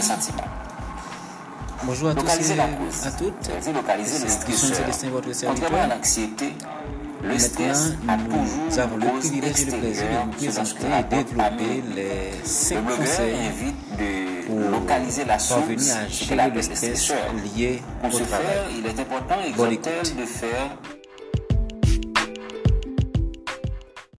sentiment. Bonjour à tous et à toutes. Localiser le Contrairement à l'anxiété, le stress a nous toujours avons le privilège et le plaisir de vous présenter et développer les conseils pour localiser la source parvenir à gérer le stress lié au il est important et de faire